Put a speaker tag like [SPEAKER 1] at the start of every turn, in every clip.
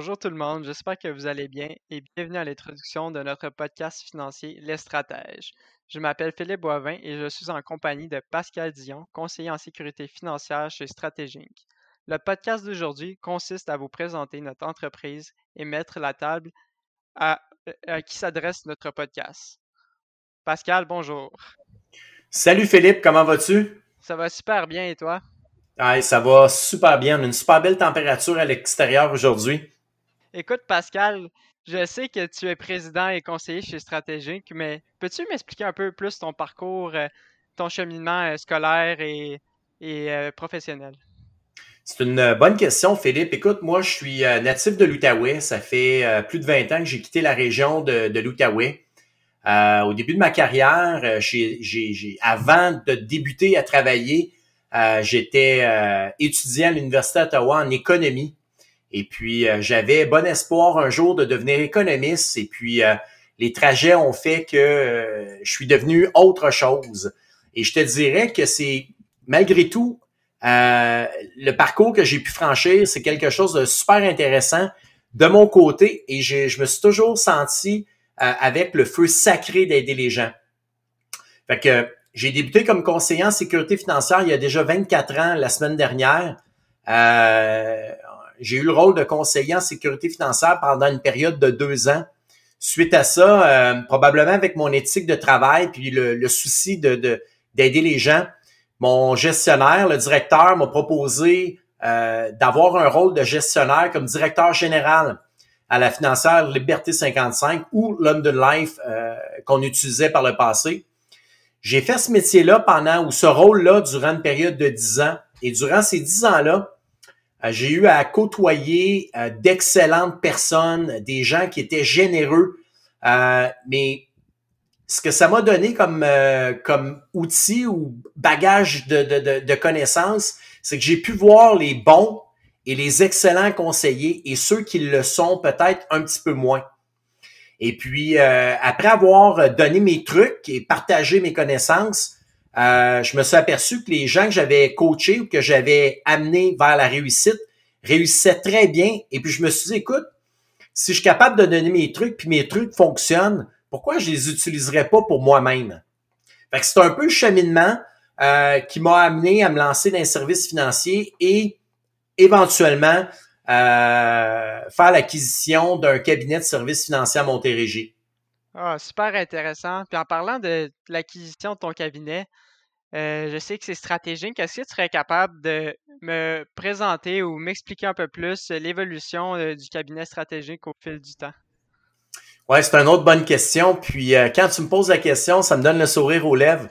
[SPEAKER 1] Bonjour tout le monde, j'espère que vous allez bien et bienvenue à l'introduction de notre podcast financier Les Stratèges. Je m'appelle Philippe Boivin et je suis en compagnie de Pascal Dion, conseiller en sécurité financière chez Stratégique. Le podcast d'aujourd'hui consiste à vous présenter notre entreprise et mettre la table à, qui s'adresse notre podcast. Pascal, bonjour.
[SPEAKER 2] Salut Philippe, comment vas-tu?
[SPEAKER 1] Ça va super bien et toi?
[SPEAKER 2] Ah, ça va super bien. On a une super belle température à l'extérieur aujourd'hui.
[SPEAKER 1] Écoute, Pascal, je sais que tu es président et conseiller chez Stratégique, mais peux-tu m'expliquer un peu plus ton parcours, euh, ton cheminement euh, scolaire et, euh, professionnel?
[SPEAKER 2] C'est une bonne question, Philippe. Écoute, moi, je suis natif de l'Outaouais. Ça fait plus de 20 ans que j'ai quitté la région de, l'Outaouais. au début de ma carrière, avant de débuter à travailler, j'étais étudiant à l'Université d'Ottawa en économie. Et puis, euh, j'avais bon espoir un jour de devenir économiste. Et puis, euh, les trajets ont fait que euh, je suis devenu autre chose. Et je te dirais que c'est, malgré tout, le parcours que j'ai pu franchir, c'est quelque chose de super intéressant de mon côté. Et je me suis toujours senti avec le feu sacré d'aider les gens. Fait que j'ai débuté comme conseiller en sécurité financière il y a déjà 24 ans, la semaine dernière. Euh, j'ai eu le rôle de conseiller en sécurité financière pendant une période de deux ans. Suite à ça, euh, probablement avec mon éthique de travail puis le, souci de d'aider les gens, mon gestionnaire, le directeur, m'a proposé euh, d'avoir un rôle de gestionnaire comme directeur général à la financière Liberté 55 ou London Life euh, qu'on utilisait par le passé. J'ai fait ce métier-là pendant ou ce rôle-là durant une période de dix ans. Et durant ces dix ans-là, j'ai eu à côtoyer euh, d'excellentes personnes, des gens qui étaient généreux, euh, mais ce que ça m'a donné comme, comme outil ou bagage de, de, de, connaissances, c'est que j'ai pu voir les bons et les excellents conseillers et ceux qui le sont peut-être un petit peu moins. Et puis, après avoir donné mes trucs et partagé mes connaissances, euh, je me suis aperçu que les gens que j'avais coachés ou que j'avais amenés vers la réussite réussissaient très bien. Et puis je me suis dit, écoute, si je suis capable de donner mes trucs, puis mes trucs fonctionnent, pourquoi je les utiliserais pas pour moi-même? Fait que c'est un peu le cheminement euh, qui m'a amené à me lancer dans les services financiers et éventuellement euh, faire l'acquisition d'un cabinet de services financiers à Montérégie.
[SPEAKER 1] Ah, super intéressant. Puis en parlant de l'acquisition de ton cabinet, euh, je sais que c'est stratégique. Est-ce que tu serais capable de me présenter ou m'expliquer un peu plus l'évolution euh, du cabinet stratégique au fil du temps?
[SPEAKER 2] Ouais, c'est une autre bonne question. Puis euh, quand tu me poses la question, ça me donne le sourire aux lèvres.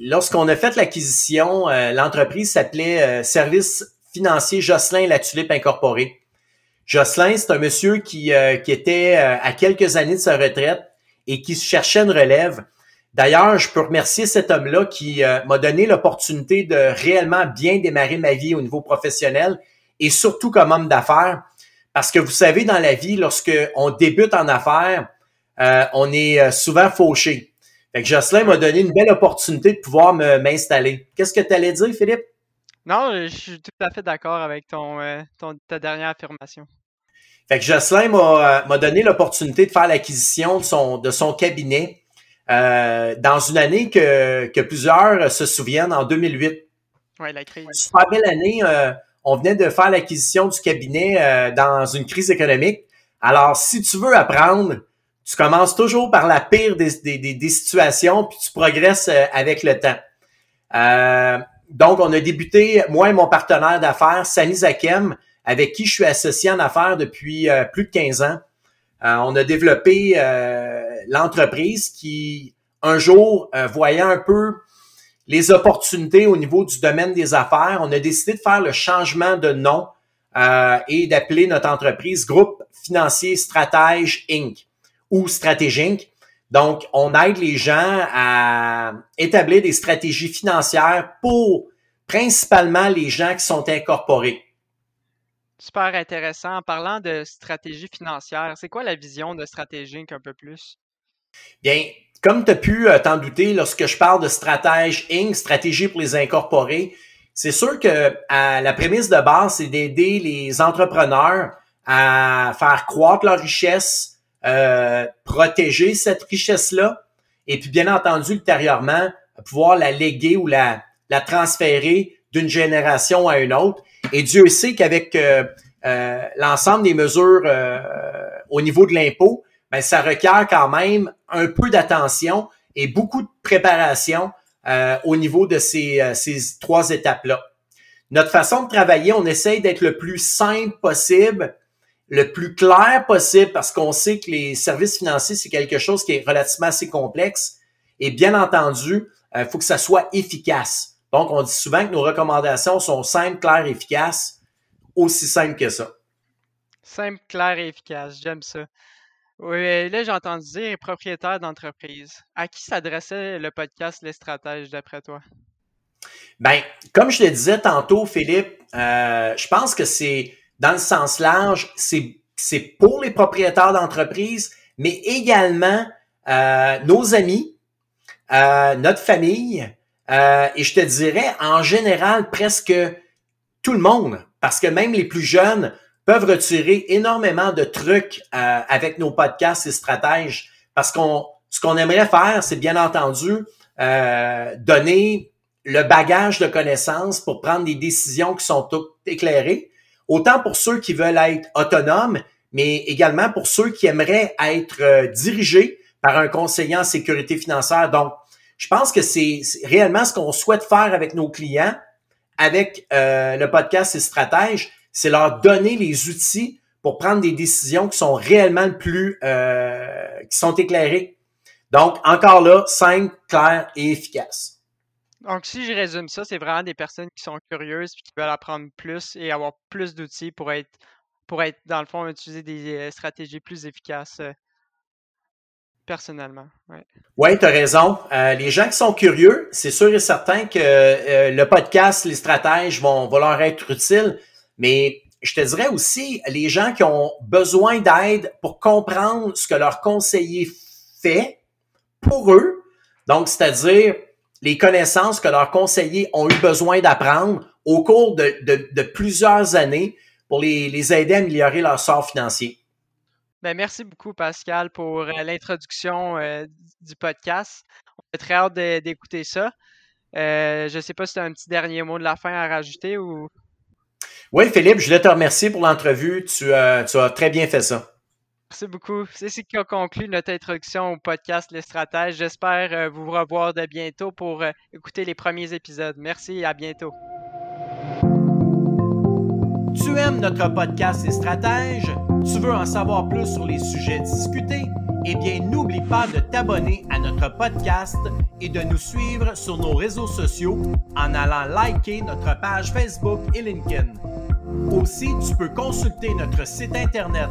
[SPEAKER 2] Lorsqu'on a fait l'acquisition, l'entreprise s'appelait Service financier Jocelyn La Tulipe Incorporée. Jocelyn, c'est un monsieur qui, euh, qui était euh, à quelques années de sa retraite et qui cherchait une relève. D'ailleurs, je peux remercier cet homme-là qui euh, m'a donné l'opportunité de réellement bien démarrer ma vie au niveau professionnel et surtout comme homme d'affaires. Parce que vous savez, dans la vie, lorsque on débute en affaires, on est souvent fauché. Fait que Jocelyn m'a donné une belle opportunité de pouvoir m'installer. Qu'est-ce que tu allais dire, Philippe?
[SPEAKER 1] Non, je suis tout à fait d'accord avec ton, euh, ta dernière affirmation.
[SPEAKER 2] Fait que Jocelyn euh, m'a donné l'opportunité de faire l'acquisition de son, de son cabinet euh, dans une année que, que plusieurs se souviennent, en 2008.
[SPEAKER 1] Oui, la crise.
[SPEAKER 2] Super belle année. on venait de faire l'acquisition du cabinet dans une crise économique. Alors, si tu veux apprendre, tu commences toujours par la pire des, des, des, situations, puis tu progresses avec le temps. Euh, donc, on a débuté, moi et mon partenaire d'affaires, Sani Zakem, avec qui je suis associé en affaires depuis euh, plus de 15 ans. Euh, on a développé euh, l'entreprise qui, un jour, voyait un peu les opportunités au niveau du domaine des affaires, on a décidé de faire le changement de nom et d'appeler notre entreprise Groupe Financier Stratège Inc. ou Stratégie Inc. Donc, on aide les gens à établir des stratégies financières pour principalement les gens qui sont incorporés.
[SPEAKER 1] Super intéressant. En parlant de stratégie financière, c'est quoi la vision de Stratégie Inc. un peu plus?
[SPEAKER 2] Bien, comme tu as pu euh, t'en douter, lorsque je parle de stratège Inc., stratégie pour les incorporer, c'est sûr que la prémisse de base, c'est d'aider les entrepreneurs à faire croître leur richesse, euh, protéger cette richesse-là, et puis bien entendu, ultérieurement, pouvoir la léguer ou la, la transférer d'une génération à une autre. Et Dieu sait qu'avec euh, l'ensemble des mesures au niveau de l'impôt, ben, ça requiert quand même un peu d'attention et beaucoup de préparation euh, au niveau de ces, euh, ces trois étapes-là. Notre façon de travailler, on essaye d'être le plus simple possible, le plus clair possible, parce qu'on sait que les services financiers, c'est quelque chose qui est relativement assez complexe. Et bien entendu, il euh, faut que ça soit efficace. Donc, on dit souvent que nos recommandations sont simples, claires, efficaces, aussi simples que ça.
[SPEAKER 1] Simple, clair et efficace, j'aime ça. Oui, là, j'ai entendu dire propriétaire d'entreprise. À qui s'adressait le podcast Les Stratèges, d'après toi?
[SPEAKER 2] Ben, comme je le disais tantôt, Philippe, euh, je pense que c'est, dans le sens large, c'est, pour les propriétaires d'entreprise, mais également euh, nos amis, euh, notre famille, et je te dirais, en général, presque tout le monde, parce que même les plus jeunes peuvent retirer énormément de trucs euh, avec nos podcasts et stratèges. Parce qu'on ce qu'on aimerait faire, c'est bien entendu euh, donner le bagage de connaissances pour prendre des décisions qui sont éclairées, autant pour ceux qui veulent être autonomes, mais également pour ceux qui aimeraient être euh, dirigés par un conseiller en sécurité financière. Donc, je pense que c'est réellement ce qu'on souhaite faire avec nos clients, avec le podcast et stratèges, c'est leur donner les outils pour prendre des décisions qui sont réellement plus, euh, qui sont éclairées. Donc, encore là, simple, clair et efficace.
[SPEAKER 1] Donc, si je résume ça, c'est vraiment des personnes qui sont curieuses et qui veulent apprendre plus et avoir plus d'outils pour être, pour être, dans le fond, utiliser des euh, stratégies plus efficaces euh, personnellement. Oui,
[SPEAKER 2] ouais, tu as raison. les gens qui sont curieux, c'est sûr et certain que le podcast, les stratèges vont leur être utiles. Mais je te dirais aussi, les gens qui ont besoin d'aide pour comprendre ce que leur conseiller fait pour eux, donc c'est-à-dire les connaissances que leurs conseillers ont eu besoin d'apprendre au cours de, plusieurs années pour les, aider à améliorer leur sort financier.
[SPEAKER 1] Ben, merci beaucoup, Pascal, pour euh, l'introduction euh, du podcast. On est très hâte d'écouter ça. Euh, je ne sais pas si tu as un petit dernier mot de la fin à rajouter ou?
[SPEAKER 2] Oui, Philippe, je voulais te remercier pour l'entrevue. Tu, as très bien fait ça.
[SPEAKER 1] Merci beaucoup. C'est ce qui a conclu notre introduction au podcast Les Stratèges. J'espère euh, vous revoir de bientôt pour euh, écouter les premiers épisodes. Merci et à bientôt.
[SPEAKER 2] Tu aimes notre podcast Les Stratèges? Tu veux en savoir plus sur les sujets discutés? Eh bien, n'oublie pas de t'abonner à notre podcast et de nous suivre sur nos réseaux sociaux en allant liker notre page Facebook et LinkedIn. Aussi, tu peux consulter notre site internet